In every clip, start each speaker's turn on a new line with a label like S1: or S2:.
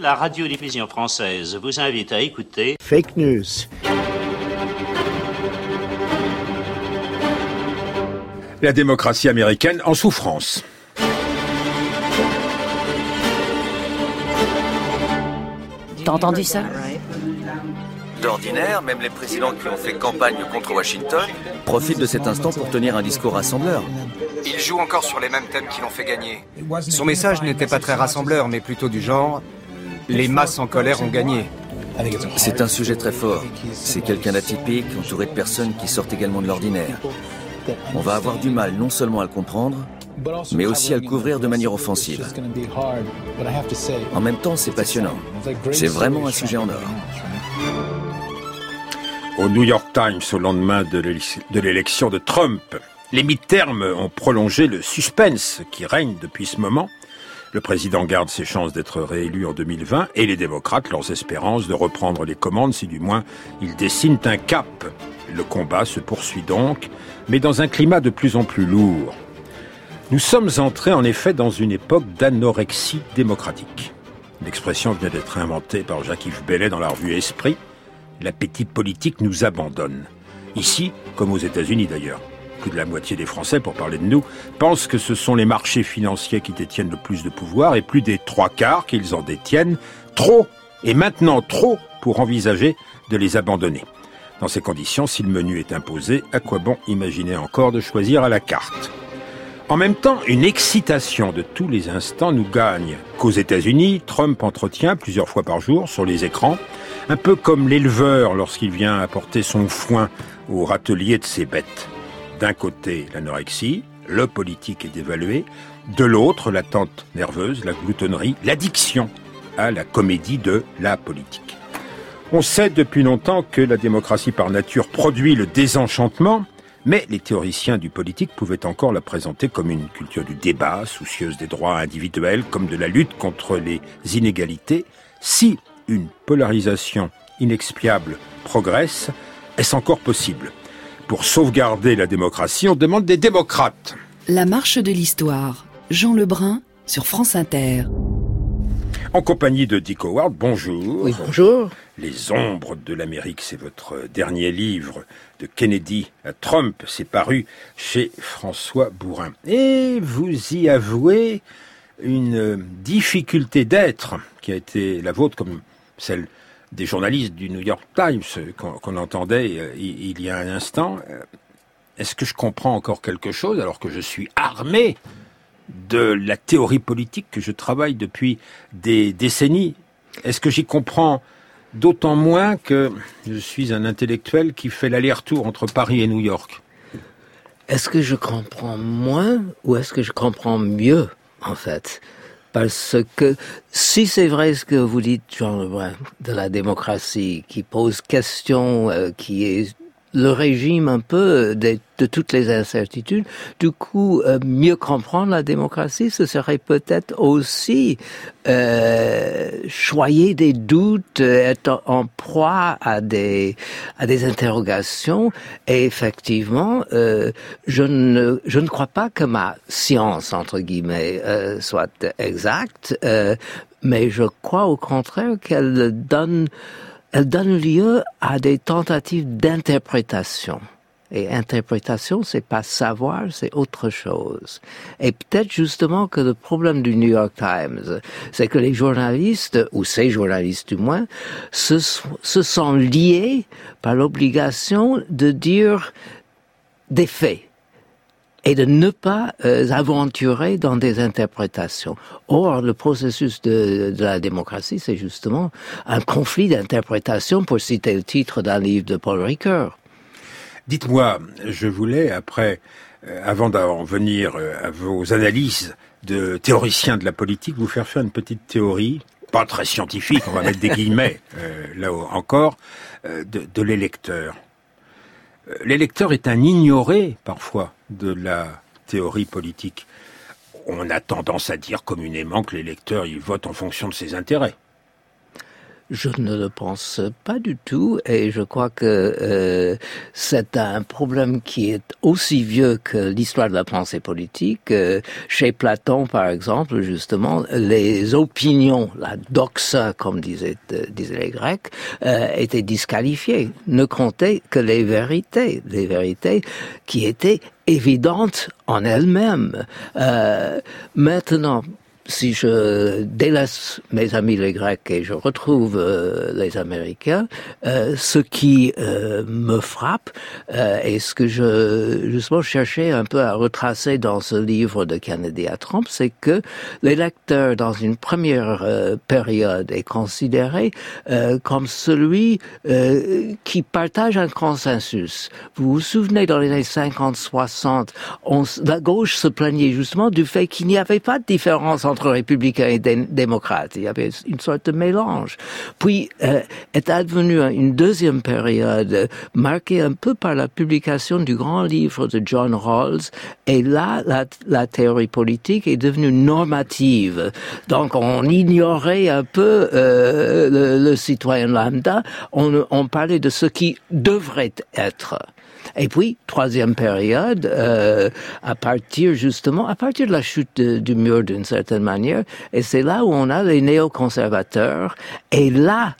S1: La radiodiffusion française vous invite à écouter
S2: Fake News.
S3: La démocratie américaine en souffrance.
S4: T'as entendu ça?
S5: D'ordinaire, même les présidents qui ont fait campagne contre Washington profitent de cet instant pour tenir un discours rassembleur.
S6: Il joue encore sur les mêmes thèmes qui l'ont fait gagner. Son message n'était pas très rassembleur, mais plutôt du genre Les masses en colère ont gagné.
S5: C'est un sujet très fort. C'est quelqu'un d'atypique, entouré de personnes qui sortent également de l'ordinaire. On va avoir du mal non seulement à le comprendre, mais aussi à le couvrir de manière offensive. En même temps, c'est passionnant. C'est vraiment un sujet en or.
S3: Au New York Times, au lendemain de l'élection de Trump, les mi-termes ont prolongé le suspense qui règne depuis ce moment. Le président garde ses chances d'être réélu en 2020 et les démocrates leurs espérances de reprendre les commandes si du moins ils dessinent un cap. Le combat se poursuit donc, mais dans un climat de plus en plus lourd. Nous sommes entrés en effet dans une époque d'anorexie démocratique. L'expression vient d'être inventée par Jacques-Yves Bellet dans la revue Esprit. L'appétit politique nous abandonne. Ici, comme aux États-Unis d'ailleurs. Plus de la moitié des Français, pour parler de nous, pensent que ce sont les marchés financiers qui détiennent le plus de pouvoir et plus des trois quarts qu'ils en détiennent trop et maintenant trop pour envisager de les abandonner. Dans ces conditions, si le menu est imposé, à quoi bon imaginer encore de choisir à la carte? En même temps, une excitation de tous les instants nous gagne qu'aux États-Unis, Trump entretient plusieurs fois par jour sur les écrans, un peu comme l'éleveur lorsqu'il vient apporter son foin au râtelier de ses bêtes. D'un côté, l'anorexie, le politique est dévalué, de l'autre, l'attente nerveuse, la gloutonnerie, l'addiction à la comédie de la politique. On sait depuis longtemps que la démocratie par nature produit le désenchantement, mais les théoriciens du politique pouvaient encore la présenter comme une culture du débat, soucieuse des droits individuels, comme de la lutte contre les inégalités. Si une polarisation inexpiable progresse, est-ce encore possible? Pour sauvegarder la démocratie, on demande des démocrates.
S4: La marche de l'histoire. Jean Lebrun sur France Inter.
S3: En compagnie de Dick Howard, bonjour.
S2: Oui, bonjour.
S3: Les ombres de l'Amérique, c'est votre dernier livre de Kennedy à Trump. C'est paru chez François Bourrin. Et vous y avouez une difficulté d'être qui a été la vôtre comme celle des journalistes du New York Times qu'on entendait il y a un instant. Est-ce que je comprends encore quelque chose alors que je suis armé de la théorie politique que je travaille depuis des décennies? Est-ce que j'y comprends d'autant moins que je suis un intellectuel qui fait l'aller-retour entre Paris et New York?
S2: Est-ce que je comprends moins ou est-ce que je comprends mieux, en fait? Parce que si c'est vrai ce que vous dites, Jean Lebrun, de la démocratie, qui pose question, euh, qui est le régime un peu de, de, toutes les incertitudes. Du coup, euh, mieux comprendre la démocratie, ce serait peut-être aussi euh, choyer des doutes, être en proie à des à des interrogations. Et effectivement, euh, je ne je ne crois pas que ma science entre guillemets euh, soit exacte, euh, mais je crois au contraire qu'elle donne elle donne lieu à des tentatives d'interprétation. Et interprétation, c'est pas savoir, c'est autre chose. Et peut-être justement que le problème du New York Times, c'est que les journalistes, ou ces journalistes du moins, se, se sont liés par l'obligation de dire des faits et de ne pas euh, aventurer dans des interprétations. Or, le processus de, de la démocratie, c'est justement un conflit d'interprétation, pour citer le titre d'un livre de Paul Ricoeur.
S3: Dites-moi, je voulais, après, euh, avant d'en venir euh, à vos analyses de théoriciens de la politique, vous faire faire une petite théorie, pas très scientifique, on va mettre des guillemets, euh, là encore, euh, de, de l'électeur. L'électeur est un ignoré, parfois, de la théorie politique. On a tendance à dire communément que l'électeur, il vote en fonction de ses intérêts.
S2: Je ne le pense pas du tout et je crois que euh, c'est un problème qui est aussi vieux que l'histoire de la pensée politique. Euh, chez Platon, par exemple, justement, les opinions, la doxa, comme disaient, euh, disaient les Grecs, étaient disqualifiées. Ne comptaient que les vérités, les vérités qui étaient évidentes en elles-mêmes. Maintenant, si je délaisse mes amis les Grecs et je retrouve euh, les Américains, euh, ce qui euh, me frappe euh, et ce que je justement cherchais un peu à retracer dans ce livre de Kennedy à Trump, c'est que l'électeur dans une première euh, période est considéré euh, comme celui qui partage un consensus. Vous vous souvenez dans les années 50-60, la gauche se plaignait justement du fait qu'il n'y avait pas de différence entre républicains et démocrates. Il y avait une sorte de mélange. Puis euh, est advenue une deuxième période marquée un peu par la publication du grand livre de John Rawls. Et là, la, la théorie politique est devenue normative. Donc on ignorait un peu euh, le, le, citoyen lambda. On, on parlait de ce qui devrait être. Et puis, troisième période, euh, à partir justement, à partir de la chute du mur d'une certaine manière, et c'est là où on a les néoconservateurs, et là,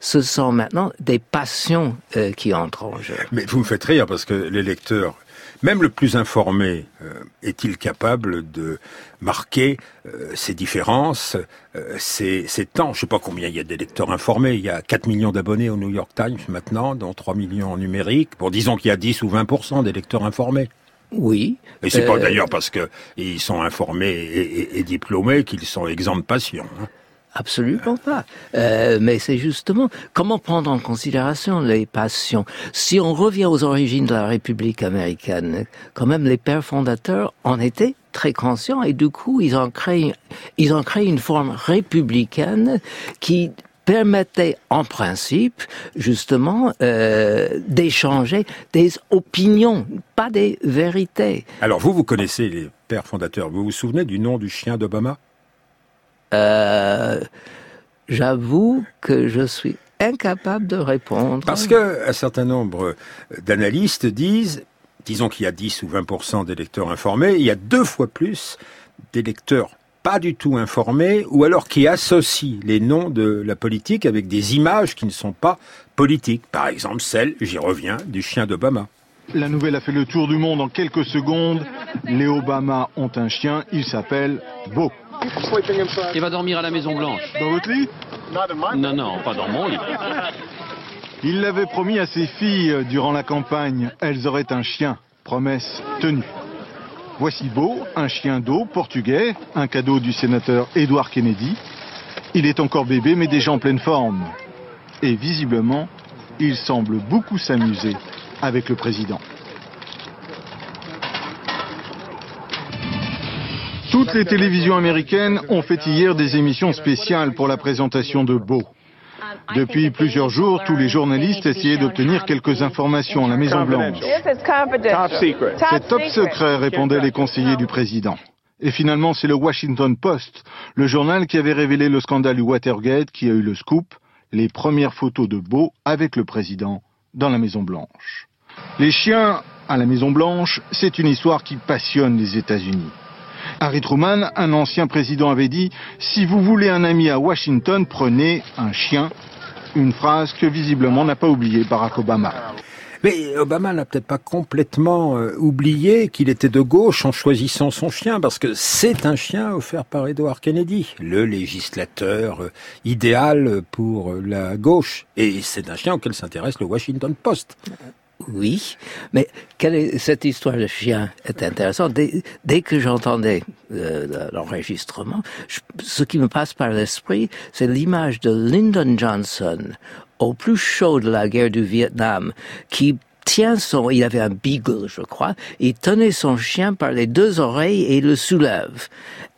S2: ce sont maintenant des passions euh, qui entrent en jeu.
S3: Mais vous me faites rire parce que les lecteurs même le plus informé euh, est-il capable de marquer euh, ces différences, euh, ces, ces, temps? Je ne sais pas combien il y a des lecteurs informés. Il y a 4 millions d'abonnés au New York Times maintenant, dont 3 millions en numérique. Bon, disons qu'il y a 10 ou 20 des lecteurs informés.
S2: Oui.
S3: Et c'est pas d'ailleurs parce qu'ils sont informés et, et, et diplômés qu'ils sont exempts de passion. Hein.
S2: Absolument pas. Euh, mais c'est justement comment prendre en considération les passions. Si on revient aux origines de la République américaine, quand même les pères fondateurs en étaient très conscients et du coup ils ont créé, ils une forme républicaine qui permettait en principe justement euh, d'échanger des opinions, pas des vérités.
S3: Alors vous, vous connaissez les pères fondateurs. Vous vous souvenez du nom du chien d'Obama?
S2: Euh, J'avoue que je suis incapable de répondre.
S3: Parce que un certain nombre d'analystes disent, disons qu'il y a 10 ou 20% d'électeurs informés, il y a deux fois plus d'électeurs pas du tout informés ou alors qui associent les noms de la politique avec des images qui ne sont pas politiques. Par exemple, celle, j'y reviens, du chien d'Obama.
S7: La nouvelle a fait le tour du monde en quelques secondes. Les Obama ont un chien, il s'appelle Beau.
S8: Il va dormir à la Maison Blanche.
S7: Dans votre lit
S8: Non, non, pas dans mon lit.
S7: Il l'avait promis à ses filles durant la campagne. Elles auraient un chien. Promesse tenue. Voici Beau, un chien d'eau portugais, un cadeau du sénateur Edward Kennedy. Il est encore bébé mais déjà en pleine forme. Et visiblement, il semble beaucoup s'amuser avec le président. Toutes les télévisions américaines ont fait hier des émissions spéciales pour la présentation de Beau. Depuis plusieurs jours, tous les journalistes essayaient d'obtenir quelques informations à la Maison Blanche. C'est top secret, répondaient les conseillers du président. Et finalement, c'est le Washington Post, le journal qui avait révélé le scandale du Watergate, qui a eu le scoop, les premières photos de Beau avec le président dans la Maison Blanche. Les chiens à la Maison Blanche, c'est une histoire qui passionne les États-Unis. Harry Truman, un ancien président, avait dit Si vous voulez un ami à Washington, prenez un chien. Une phrase que visiblement n'a pas oublié Barack Obama.
S3: Mais Obama n'a peut-être pas complètement euh, oublié qu'il était de gauche en choisissant son chien, parce que c'est un chien offert par Edward Kennedy, le législateur euh, idéal pour euh, la gauche. Et c'est un chien auquel s'intéresse le Washington Post.
S2: Oui, mais quelle est, cette histoire de chien est intéressante. Dès, dès que j'entendais euh, l'enregistrement, ce qui me passe par l'esprit, c'est l'image de Lyndon Johnson au plus chaud de la guerre du Vietnam, qui tient son, il avait un beagle, je crois, il tenait son chien par les deux oreilles et le soulève.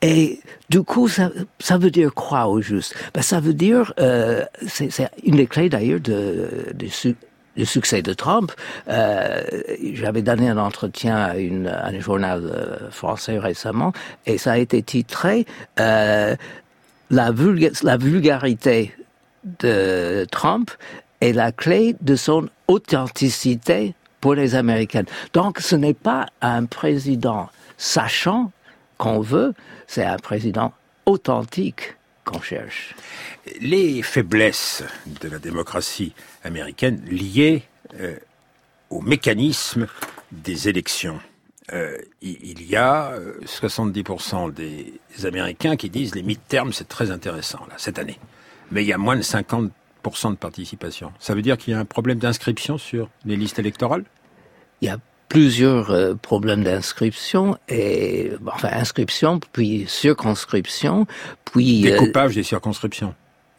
S2: Et du coup, ça, ça veut dire quoi au juste? Ben, Ça veut dire, euh, c'est une des clés d'ailleurs de, de, le succès de Trump. Euh, J'avais donné un entretien à, une, à un journal euh, français récemment et ça a été titré euh, la, la vulgarité de Trump est la clé de son authenticité pour les Américains. Donc ce n'est pas un président sachant qu'on veut, c'est un président authentique qu'on cherche.
S3: Les faiblesses de la démocratie américaine liées euh, au mécanisme des élections. Euh, il y a 70% euh, des Américains qui disent les mi-termes c'est très intéressant cette année, mais il y a moins de 50% de participation. Ça veut dire qu'il y a un problème d'inscription sur les listes électorales?
S2: Il a plusieurs euh, problèmes d'inscription et enfin inscription puis circonscription puis
S3: découpage des circonscriptions.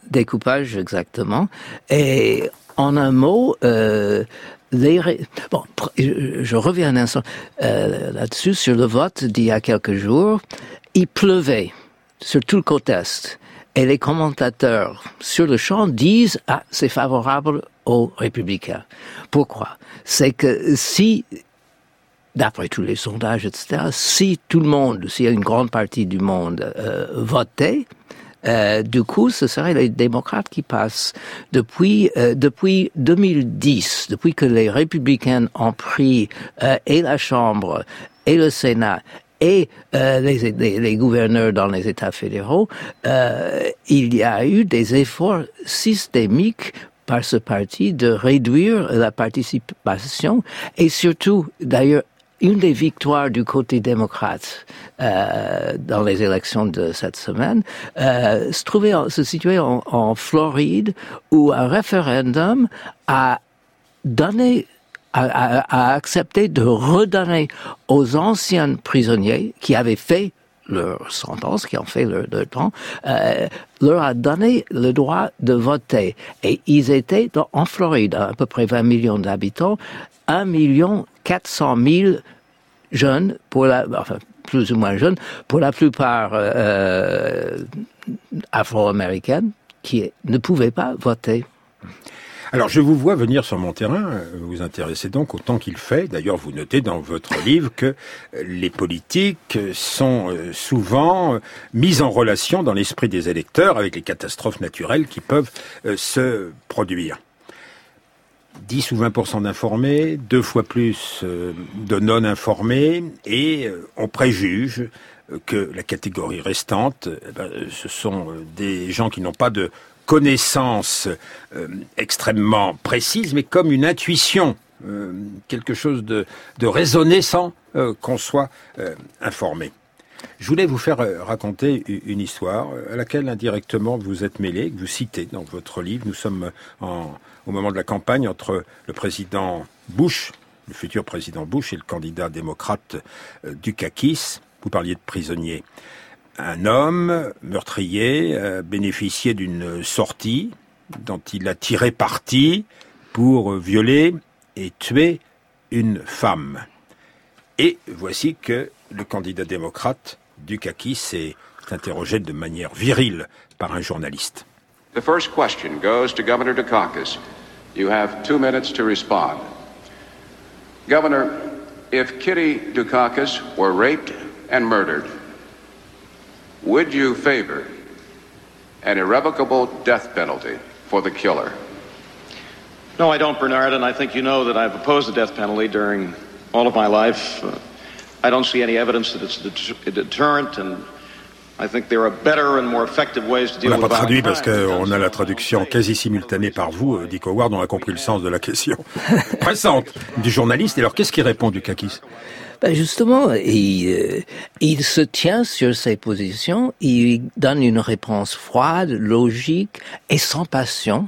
S2: Découpage exactement et en un mot, euh, Bon, je reviens un instant euh, là-dessus sur le vote d'il y a quelques jours. Il pleuvait sur tout le côté est. Et les commentateurs sur le champ disent ah c'est favorable aux républicains. Pourquoi? C'est que si d'après tous les sondages, etc., si tout le monde, a une grande partie du monde euh, votait, euh, du coup, ce serait les démocrates qui passent. Depuis, euh, depuis 2010, depuis que les républicains ont pris euh, et la Chambre et le Sénat et euh, les, les, les, gouverneurs dans les États fédéraux, euh, il y a eu des efforts systémiques par ce parti de réduire la participation et surtout, d'ailleurs, une des victoires du côté démocrate euh, dans les élections de cette semaine euh, se trouvait, se situait en, en, Floride, où un référendum a donné a, a, a accepté de redonner aux anciens prisonniers qui avaient fait leur sentence, qui ont fait leur, leur temps, euh, leur a donné le droit de voter. Et ils étaient en Floride, à, peu près 20 millions d'habitants, 1 million 400 000 jeunes, enfin, plus ou moins jeunes, pour la plupart euh afro-américaines, qui ne pouvaient pas voter.
S3: Alors, je vous vois venir sur mon terrain, vous vous intéressez donc au temps qu'il fait. D'ailleurs, vous notez dans votre livre que les politiques sont euh, souvent mises en relation dans l'esprit des électeurs avec les catastrophes naturelles qui peuvent euh, se produire. 10 ou 20% d'informés, deux fois plus euh, de non informés, et on préjuge que la catégorie restante, eh ben, ce sont des gens qui n'ont pas de connaissances euh, extrêmement précises, mais comme une intuition, euh, quelque chose de, de raisonné sans euh, qu'on soit informé. Je voulais vous faire raconter une histoire à laquelle indirectement vous êtes mêlé, que vous citez dans votre livre. Nous sommes au moment de la campagne entre le président Bush, le futur président Bush, et le candidat démocrate Dukakis. Vous parliez de prisonniers. Un homme meurtrier a bénéficié d'une sortie dont il a tiré parti pour violer et tuer une femme. Et voici que le candidat démocrate Dukakis s'est interrogé de manière virile par un journaliste.
S9: The first question goes to Governor Dukakis. You have two minutes to respond. Governor, if Kitty Dukakis were raped and murdered, would you favor an irrevocable death penalty for the killer?
S8: No, I don't, Bernard, and I think you know that I've opposed the death penalty during all of my life. Uh, I don't see any evidence that it's a deterrent, and I think there are better and more effective ways to deal
S3: on n'a
S8: pas
S3: traduit parce qu'on a la traduction quasi simultanée par vous, euh, Dick Howard, on a compris le sens de la question pressante du journaliste. Et alors, qu'est-ce qu'il répond du Kakis
S2: ben justement, il, euh, il se tient sur ses positions, il donne une réponse froide, logique et sans passion.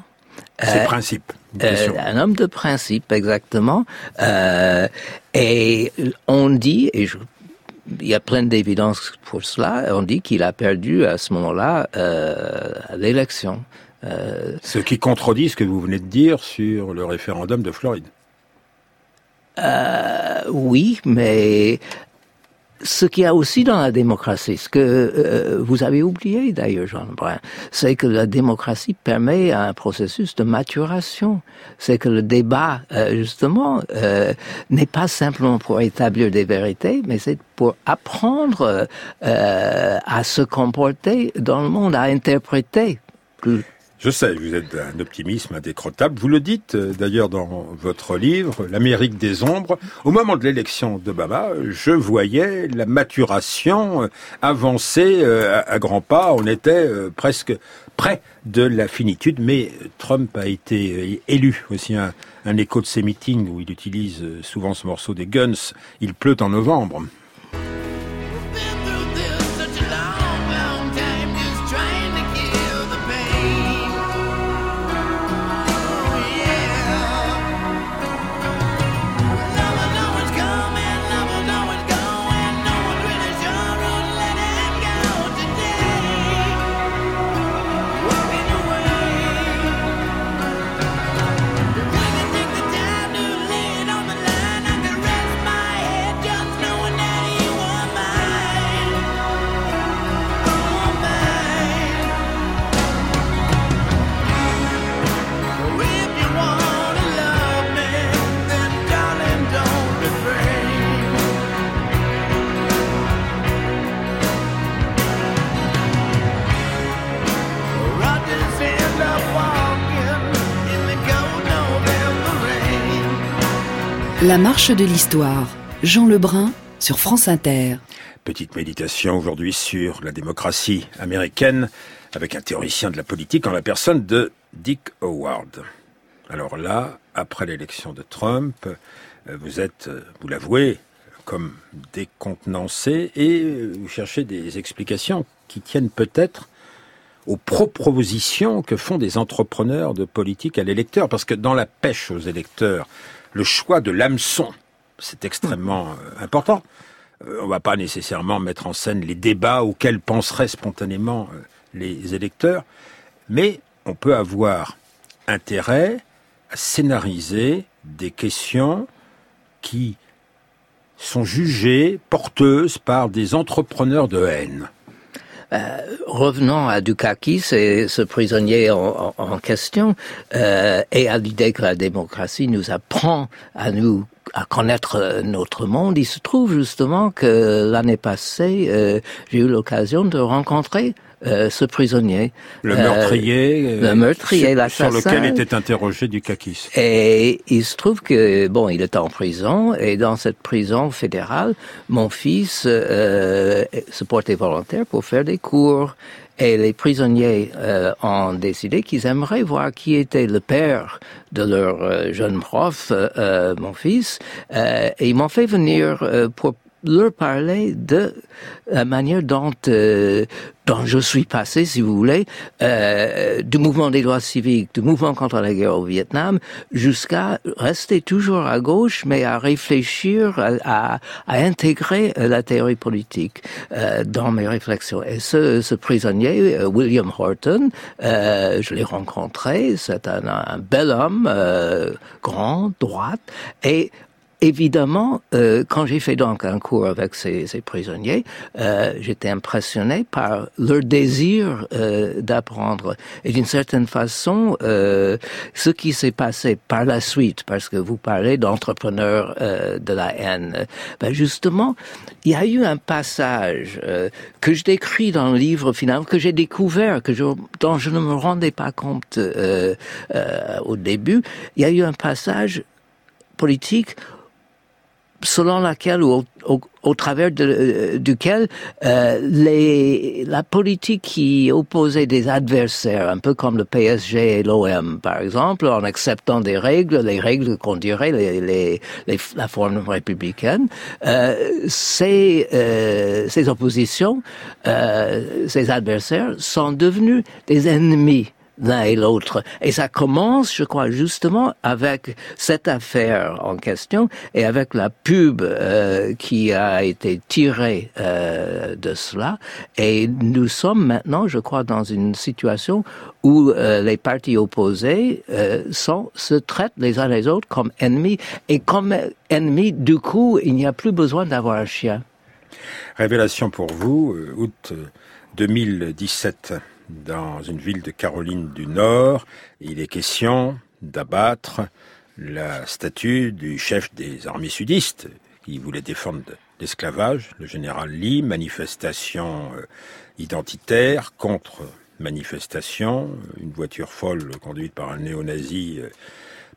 S3: Ses euh, principes.
S2: Euh, un homme de principe, exactement. Euh, et on dit, et je, il y a plein d'évidences pour cela, on dit qu'il a perdu à ce moment-là euh, l'élection.
S3: Euh, ce qui contredit ce que vous venez de dire sur le référendum de Floride.
S2: Euh, oui, mais ce qu'il y a aussi dans la démocratie, ce que euh, vous avez oublié d'ailleurs, Jean Brun, c'est que la démocratie permet un processus de maturation. C'est que le débat, euh, justement, euh, n'est pas simplement pour établir des vérités, mais c'est pour apprendre euh, à se comporter dans le monde, à interpréter plus
S3: Je sais, vous êtes d'un optimisme indécrottable. Vous le dites euh, d'ailleurs dans votre livre, L'Amérique des ombres. Au moment de l'élection d'Obama, je voyais la maturation euh, avancer euh, à grands pas. On était presque près de la finitude, mais Trump a été élu aussi un, un écho de ses meetings où il utilise souvent ce morceau des Guns. Il pleut en novembre.
S4: La marche de l'histoire. Jean Lebrun sur France Inter.
S3: Petite méditation aujourd'hui sur la démocratie américaine avec un théoricien de la politique en la personne de Dick Howard. Alors là, après l'élection de Trump, euh, vous êtes, euh, vous l'avouez, comme décontenancé et vous cherchez des explications qui tiennent peut-être aux propositions que font des entrepreneurs de politique à l'électeur. Parce que dans la pêche aux électeurs, le choix de l'hameçon, c'est extrêmement euh, important. Euh, on ne va pas nécessairement mettre en scène les débats auxquels penseraient spontanément euh, les électeurs, mais on peut avoir intérêt à scénariser des questions qui sont jugées porteuses par des entrepreneurs de haine.
S2: Euh, revenons à Dukakis et ce prisonnier en, question euh, et à l'idée que la démocratie nous apprend à nous à connaître notre monde. Il se trouve justement que l'année passée, euh, j'ai eu l'occasion de rencontrer euh, ce prisonnier.
S3: Le meurtrier.
S2: Euh, le meurtrier, l'assassin.
S3: Sur lequel était interrogé Dukakis.
S2: Et il se trouve que, bon, il est en prison, et dans cette prison fédérale, mon fils euh, se portait volontaire pour faire des cours. Et les prisonniers euh, ont décidé qu'ils aimeraient voir qui était le père de leur jeune prof, euh, mon fils. et ils m'ont fait venir pour leur parler de la manière dont euh, dont je suis passé, si vous voulez, euh, du mouvement des droits civiques, du mouvement contre la guerre au Vietnam, jusqu'à rester toujours à gauche, mais à réfléchir, à, à, intégrer euh, la théorie politique euh, dans mes réflexions. Et ce, ce prisonnier, euh, William Horton, euh, je l'ai rencontré, c'est un, un, bel homme, grand, droite, et évidemment, euh, quand j'ai fait donc un cours avec ces, ces prisonniers, euh, j'étais impressionné par leur désir euh, d'apprendre. Et d'une certaine façon, euh, ce qui s'est passé par la suite, parce que vous parlez d'entrepreneurs euh, de la haine, ben justement, il y a eu un passage euh, que je décris dans le livre final, que j'ai découvert, que je, dont je ne me rendais pas compte au début. Il y a eu un passage politique selon laquelle ou au, travers euh, duquel euh, les, la politique qui opposait des adversaires, un peu comme le PSG et l'OM par exemple, en acceptant des règles, les règles qu'on dirait les, les, la forme républicaine, euh, ces, euh, ces oppositions, euh, ces adversaires sont devenus des ennemis l'un et l'autre. Et ça commence, je crois, justement avec cette affaire en question et avec la pub euh, qui a été tirée euh, de cela. Et nous sommes maintenant, je crois, dans une situation où euh, les partis opposés euh, sont, se traitent les uns les autres comme ennemis. Et comme ennemis, du coup, il n'y a plus besoin d'avoir un chien.
S3: Révélation pour vous, euh, août 2017 dans une ville de Caroline du Nord. Il est question d'abattre la statue du chef des armées sudistes qui voulait défendre l'esclavage, le général Lee, manifestation euh, identitaire contre manifestation. Une voiture folle conduite par un néo-nazi euh,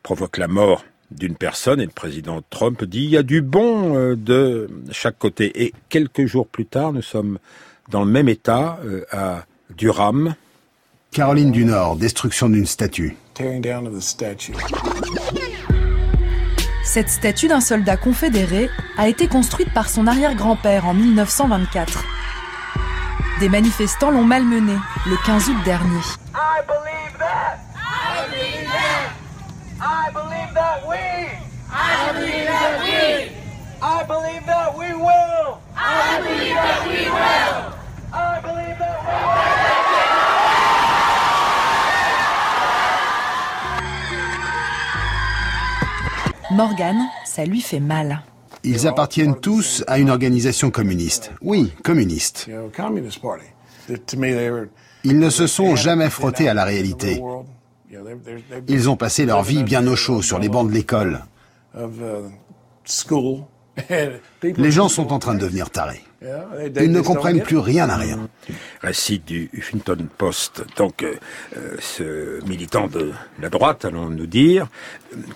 S3: provoque la mort d'une personne et le président Trump dit il y a du bon euh, de chaque côté. Et quelques jours plus tard, nous sommes dans le même état à Durham.
S10: Caroline du Nord, destruction d'une statue.
S11: Cette statue d'un soldat confédéré a été construite par son arrière-grand-père en 1924. Des manifestants l'ont malmenée le 15 août dernier. Morgan, ça lui fait mal.
S10: Ils appartiennent tous à une organisation communiste. Oui, communiste. Ils ne se sont jamais frottés à la réalité. Ils ont passé leur vie bien au chaud sur les bancs de l'école. Les gens sont en train de devenir tarés. Ils ne comprennent plus rien à rien.
S3: Récit du Huffington Post. Donc, euh, euh, ce militant de la droite, allons-nous dire,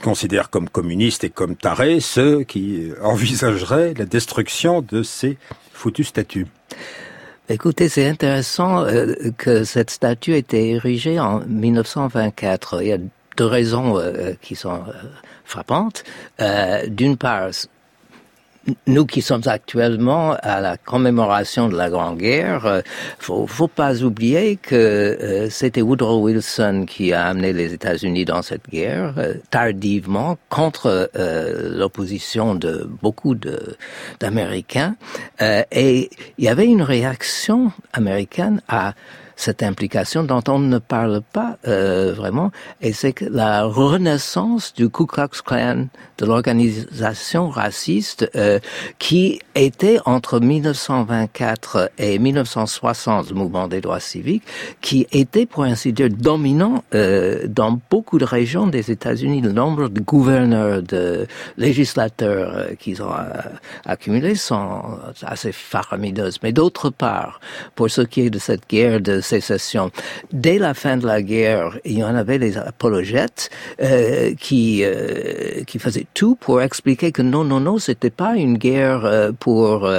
S3: considère comme communiste et comme tarés ceux qui envisageraient la destruction de ces foutues statues.
S2: Écoutez, c'est intéressant euh, que cette statue ait été érigée en 1924. Il y a deux raisons qui sont frappantes. D'une part, nous qui sommes actuellement à la commémoration de la Grande Guerre, euh, faut, faut pas oublier que euh, c'était Woodrow Wilson qui a amené les États-Unis dans cette guerre euh, tardivement contre l'opposition de beaucoup d'Américains. Et il y avait une réaction américaine à cette implication dont on ne parle pas euh, vraiment, et c'est la renaissance du Ku Klux Klan, de l'organisation raciste euh, qui était entre 1924 et 1960, le mouvement des droits civiques, qui était pour ainsi dire dominant euh, dans beaucoup de régions des États-Unis. Le nombre de gouverneurs, de législateurs euh, qu'ils ont euh, accumulés sont assez faramineuses. Mais d'autre part, pour ce qui est de cette guerre de Dès la fin de la guerre, il y en avait les apologètes euh, qui euh, qui faisaient tout pour expliquer que non, non, non, c'était pas une guerre euh, pour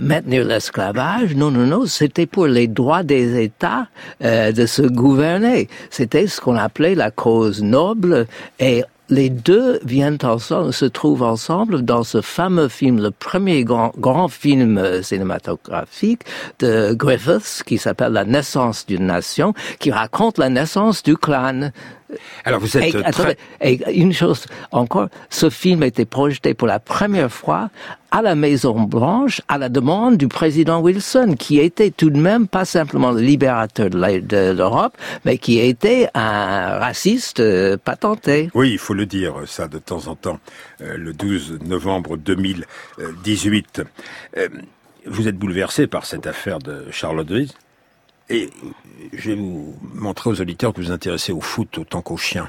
S2: maintenir l'esclavage. Non, non, non, c'était pour les droits des États de se gouverner. C'était ce qu'on appelait la cause noble et les deux viennent ensemble, se trouvent ensemble dans ce fameux film, le premier grand, grand film euh, cinématographique de Griffiths qui s'appelle La naissance d'une nation, qui raconte la naissance du clan.
S3: Alors vous êtes
S2: et,
S3: très...
S2: attendez, et une chose encore, ce film a été projeté pour la première fois à la Maison Blanche à la demande du président Wilson, qui était tout de même pas simplement le libérateur de l'Europe, mais qui était un raciste euh, patenté.
S3: Oui, il faut le dire, ça de temps en temps, euh, le 12 novembre 2018. Euh, vous êtes bouleversé par cette affaire de Charlottesville et je vais vous montrer aux auditeurs que vous vous intéressez au foot autant qu'aux chiens.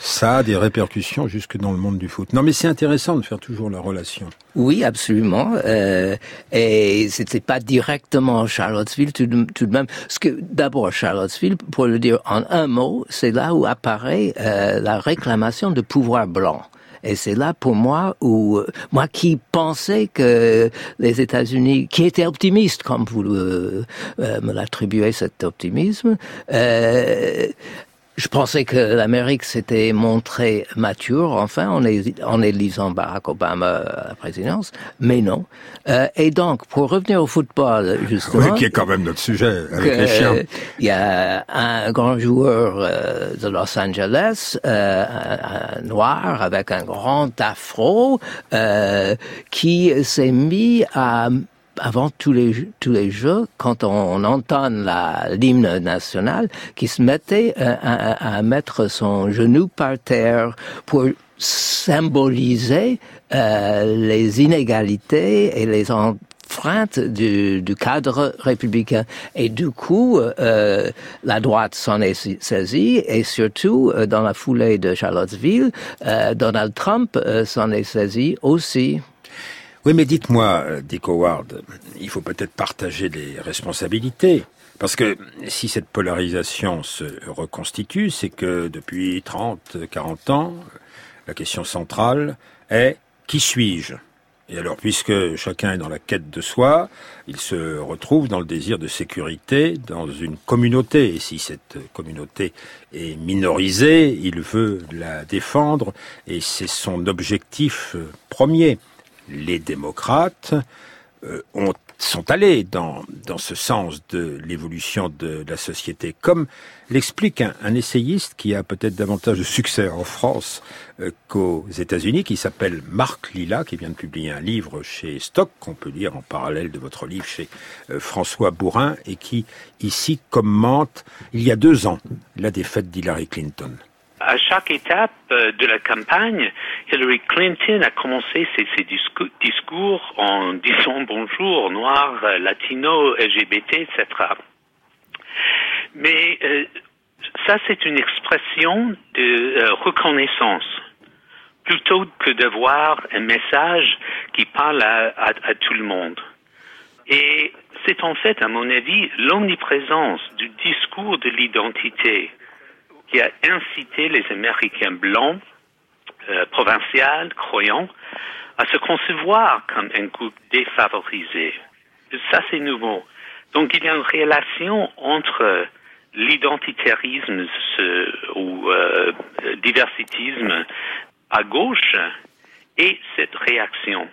S3: Ça a des répercussions jusque dans le monde du foot. Non, mais c'est intéressant de faire toujours la relation.
S2: Oui, absolument. Euh, et c'était pas directement Charlottesville tout de, même. Ce que d'abord Charlottesville, pour le dire en un mot, c'est là où apparaît euh, la réclamation de pouvoir blanc. Et c'est là pour moi où moi qui pensais que les États-Unis, qui était optimiste comme vous euh, me l'attribuez cet optimisme, euh, je pensais que l'Amérique s'était montrée mature, enfin, en, en élisant Barack Obama à la présidence, mais non. Euh, et donc, pour revenir au football, justement...
S3: Oui, qui est quand même notre sujet, avec que, les chiens.
S2: Il y a un grand joueur euh, de Los Angeles, euh, un, un, noir, avec un grand afro, euh, qui s'est mis à avant tous les tous les jeux, quand on, on entend l'hymne national, qui se mettait à, à, à, mettre son genou par terre pour symboliser euh, les inégalités et les enfreintes du, du, cadre républicain. Et du coup, euh, la droite s'en est saisie et surtout, euh, dans la foulée de Charlottesville, euh, Donald Trump euh, s'en est saisi aussi.
S3: Oui, mais dites-moi, Dick Howard, il faut peut-être partager les responsabilités. Parce que si cette polarisation se reconstitue, c'est que depuis 30, 40 ans, la question centrale est qui suis-je? Et alors, puisque chacun est dans la quête de soi, il se retrouve dans le désir de sécurité dans une communauté. Et si cette communauté est minorisée, il veut la défendre et c'est son objectif premier. Les démocrates euh, ont sont allés dans, dans ce sens de l'évolution de la société, comme l'explique un, essayiste qui a peut-être davantage de succès en France euh, qu'aux États-Unis, qui s'appelle Marc Lilla, qui vient de publier un livre chez Stock, qu'on peut lire en parallèle de votre livre chez euh, François Bourrin, et qui ici commente, il y a deux ans, la défaite d'Hillary Clinton
S12: à chaque étape euh, de la campagne, Hillary Clinton a commencé ses, discours, en disant bonjour, noir, euh, latino, LGBT, etc. Mais euh, ça, c'est une expression de euh, reconnaissance, plutôt que d'avoir un message qui parle à, à tout le monde. Et c'est en fait, à mon avis, l'omniprésence du discours de l'identité qui a incité les Américains blancs, euh, provinciaux, croyants, à se concevoir comme un groupe défavorisé. Ça, c'est nouveau. Donc, il y a une relation entre l'identitarisme ou euh, diversitisme à gauche et cette réaction.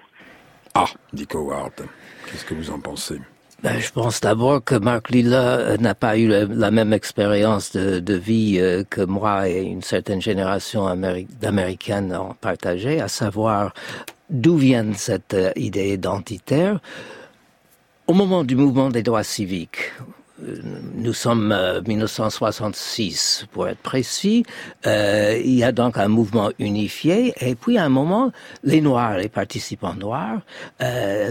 S3: Ah, Dick Howard, qu'est-ce que vous en pensez?
S2: Ben, je pense d'abord que Marc Lilla euh, n'a pas eu la, même expérience de, vie euh, que moi et une certaine génération d'Américaines ont partagé, à savoir d'où vient cette euh, idée identitaire. Au moment du mouvement des droits civiques, nous sommes euh, 1966 pour être précis. Il y a donc un mouvement unifié et puis à un moment, les Noirs, les participants noirs,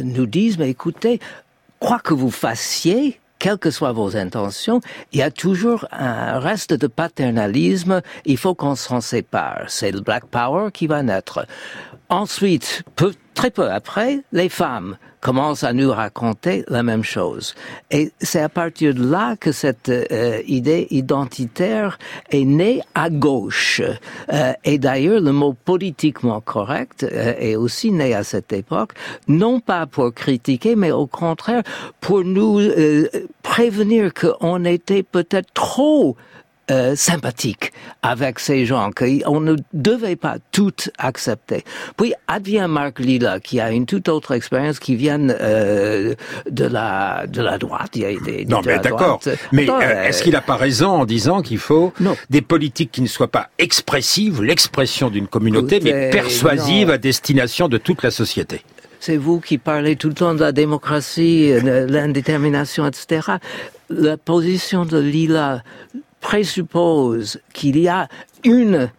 S2: nous disent mais écoutez, quoi que vous fassiez, quelles que soient vos intentions, il y a toujours un reste de paternalisme. Il faut qu'on s'en sépare. C'est le Black Power qui va naître. Ensuite, peu, très peu après, les femmes commencent à nous raconter la même chose. Et c'est à partir de là que cette euh, idée identitaire est née à gauche. Euh, et d'ailleurs, le mot politiquement correct euh, est aussi né à cette époque, non pas pour critiquer, mais au contraire pour nous euh, prévenir qu'on était peut-être trop euh, sympathique avec ces gens qu'on ne devait pas tout accepter. Puis advient Marc Lilla qui a une toute autre expérience qui vient euh, de la de la droite. Il a été
S3: non mais d'accord. Mais euh, est-ce qu'il n'a pas raison en disant qu'il faut
S2: non.
S3: des politiques qui ne soient pas expressives, l'expression d'une communauté, Écoutez, mais persuasives non. à destination de toute la société?
S2: C'est vous qui parlez tout le temps de la démocratie, de l'indétermination, etc. La position de Lila présuppose qu'il y a une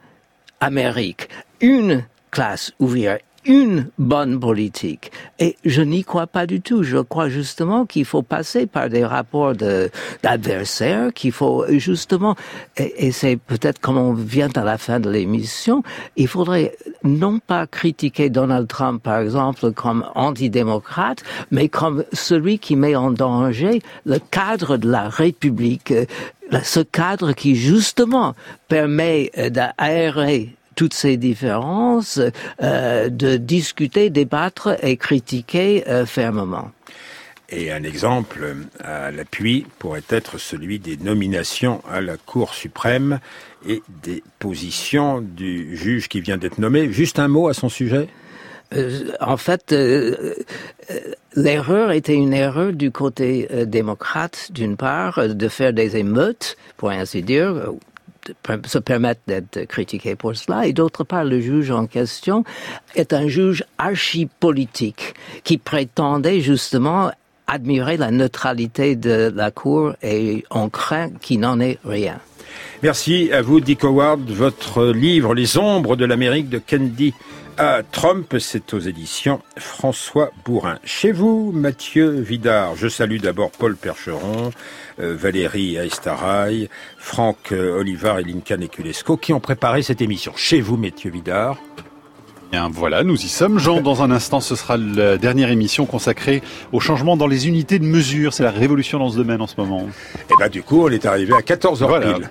S2: Amérique, une classe ouvrière, une bonne politique. Et je n'y crois pas du tout. Je crois justement qu'il faut passer par des rapports d'adversaires, qu'il faut justement, et, et c'est peut-être comme on vient à la fin de l'émission, il faudrait non pas critiquer Donald Trump, par exemple, comme antidémocrate, mais comme celui qui met en danger le cadre de la République, ce cadre qui justement permet d'aérer toutes ces différences, euh, de discuter, débattre et critiquer euh, fermement.
S3: Et un exemple à l'appui pourrait être celui des nominations à la Cour suprême et des positions du juge qui vient d'être nommé. Juste un mot à son sujet?
S2: euh, en fait, euh, l'erreur était une erreur du côté euh, démocrate, d'une part, de faire des émeutes, pour ainsi dire, se permettre d'être critiqué pour cela, et d'autre part, le juge en question est un juge archi-politique qui prétendait justement admirer la neutralité de la Cour et on craint qu'il n'en ait rien.
S3: Merci à vous, Dick Howard. Votre livre Les ombres de l'Amérique de Kennedy à Trump, c'est aux éditions François Bourrin. Chez vous, Mathieu Vidard, je salue d'abord Paul Percheron, euh, Valérie Aestaraï, Franck euh, Olivar et Lincoln Eculesco qui ont préparé cette émission. Chez vous, Mathieu Vidard
S13: Bien, voilà, nous y sommes. Jean, dans un instant, ce sera la dernière émission consacrée au changement dans les unités de mesure. C'est la révolution dans ce domaine en ce moment.
S3: Et bah du coup, on est arrivé à 14h
S13: Voilà.
S3: pile.